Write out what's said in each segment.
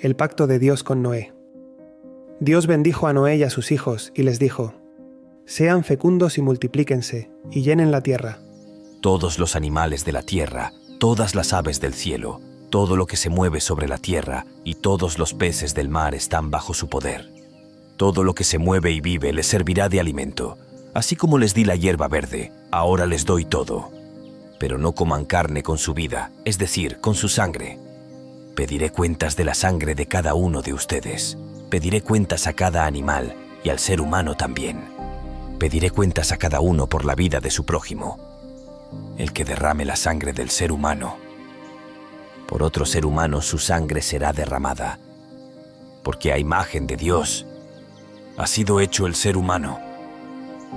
el pacto de Dios con Noé. Dios bendijo a Noé y a sus hijos y les dijo, Sean fecundos y multiplíquense, y llenen la tierra. Todos los animales de la tierra, todas las aves del cielo, todo lo que se mueve sobre la tierra y todos los peces del mar están bajo su poder. Todo lo que se mueve y vive les servirá de alimento. Así como les di la hierba verde, ahora les doy todo. Pero no coman carne con su vida, es decir, con su sangre. Pediré cuentas de la sangre de cada uno de ustedes pediré cuentas a cada animal y al ser humano también. Pediré cuentas a cada uno por la vida de su prójimo. El que derrame la sangre del ser humano, por otro ser humano su sangre será derramada, porque a imagen de Dios ha sido hecho el ser humano.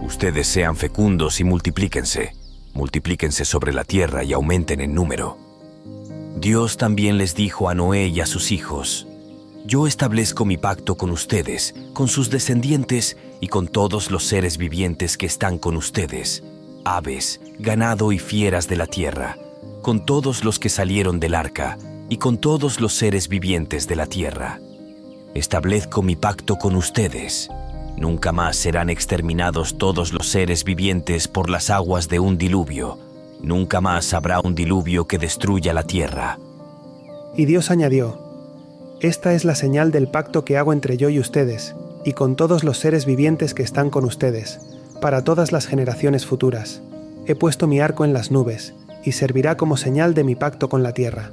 Ustedes sean fecundos y multiplíquense, multiplíquense sobre la tierra y aumenten en número. Dios también les dijo a Noé y a sus hijos, yo establezco mi pacto con ustedes, con sus descendientes y con todos los seres vivientes que están con ustedes, aves, ganado y fieras de la tierra, con todos los que salieron del arca y con todos los seres vivientes de la tierra. Establezco mi pacto con ustedes. Nunca más serán exterminados todos los seres vivientes por las aguas de un diluvio. Nunca más habrá un diluvio que destruya la tierra. Y Dios añadió, esta es la señal del pacto que hago entre yo y ustedes, y con todos los seres vivientes que están con ustedes, para todas las generaciones futuras. He puesto mi arco en las nubes, y servirá como señal de mi pacto con la tierra.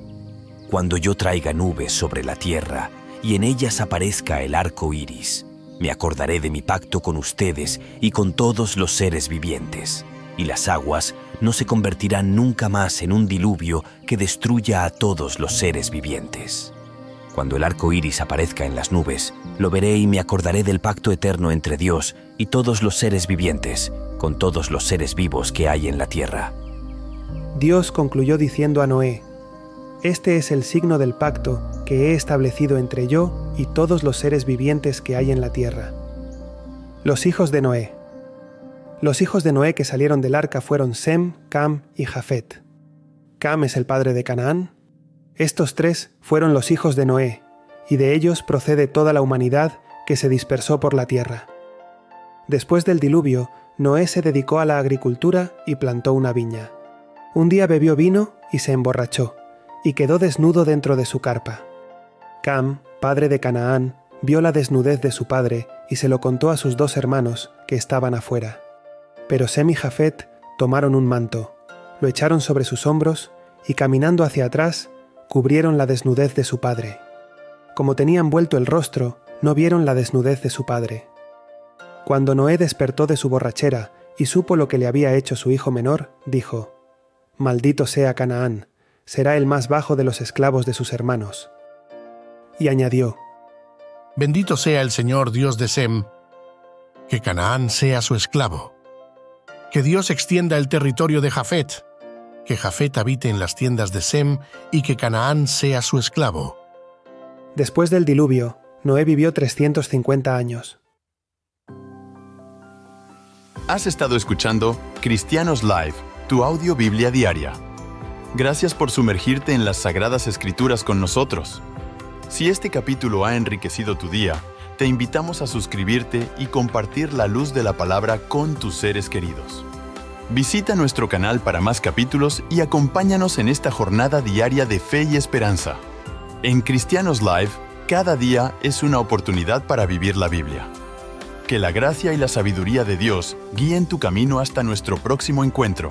Cuando yo traiga nubes sobre la tierra, y en ellas aparezca el arco iris, me acordaré de mi pacto con ustedes y con todos los seres vivientes, y las aguas no se convertirán nunca más en un diluvio que destruya a todos los seres vivientes. Cuando el arco iris aparezca en las nubes, lo veré y me acordaré del pacto eterno entre Dios y todos los seres vivientes, con todos los seres vivos que hay en la tierra. Dios concluyó diciendo a Noé, Este es el signo del pacto que he establecido entre yo y todos los seres vivientes que hay en la tierra. Los hijos de Noé. Los hijos de Noé que salieron del arca fueron Sem, Cam y Jafet. Cam es el padre de Canaán, estos tres fueron los hijos de Noé, y de ellos procede toda la humanidad que se dispersó por la tierra. Después del diluvio, Noé se dedicó a la agricultura y plantó una viña. Un día bebió vino y se emborrachó, y quedó desnudo dentro de su carpa. Cam, padre de Canaán, vio la desnudez de su padre y se lo contó a sus dos hermanos, que estaban afuera. Pero Sem y Jafet tomaron un manto, lo echaron sobre sus hombros y caminando hacia atrás cubrieron la desnudez de su padre. Como tenían vuelto el rostro, no vieron la desnudez de su padre. Cuando Noé despertó de su borrachera y supo lo que le había hecho su hijo menor, dijo, Maldito sea Canaán, será el más bajo de los esclavos de sus hermanos. Y añadió, Bendito sea el Señor Dios de Sem, que Canaán sea su esclavo, que Dios extienda el territorio de Jafet, que Jafet habite en las tiendas de Sem y que Canaán sea su esclavo. Después del diluvio, Noé vivió 350 años. Has estado escuchando Cristianos Live, tu audio Biblia diaria. Gracias por sumergirte en las Sagradas Escrituras con nosotros. Si este capítulo ha enriquecido tu día, te invitamos a suscribirte y compartir la luz de la palabra con tus seres queridos. Visita nuestro canal para más capítulos y acompáñanos en esta jornada diaria de fe y esperanza. En Cristianos Live, cada día es una oportunidad para vivir la Biblia. Que la gracia y la sabiduría de Dios guíen tu camino hasta nuestro próximo encuentro.